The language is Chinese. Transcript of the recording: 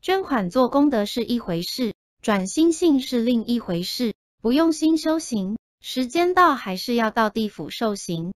捐款做功德是一回事转心性是另一回事。不用心修行时间到还是要到地府受刑。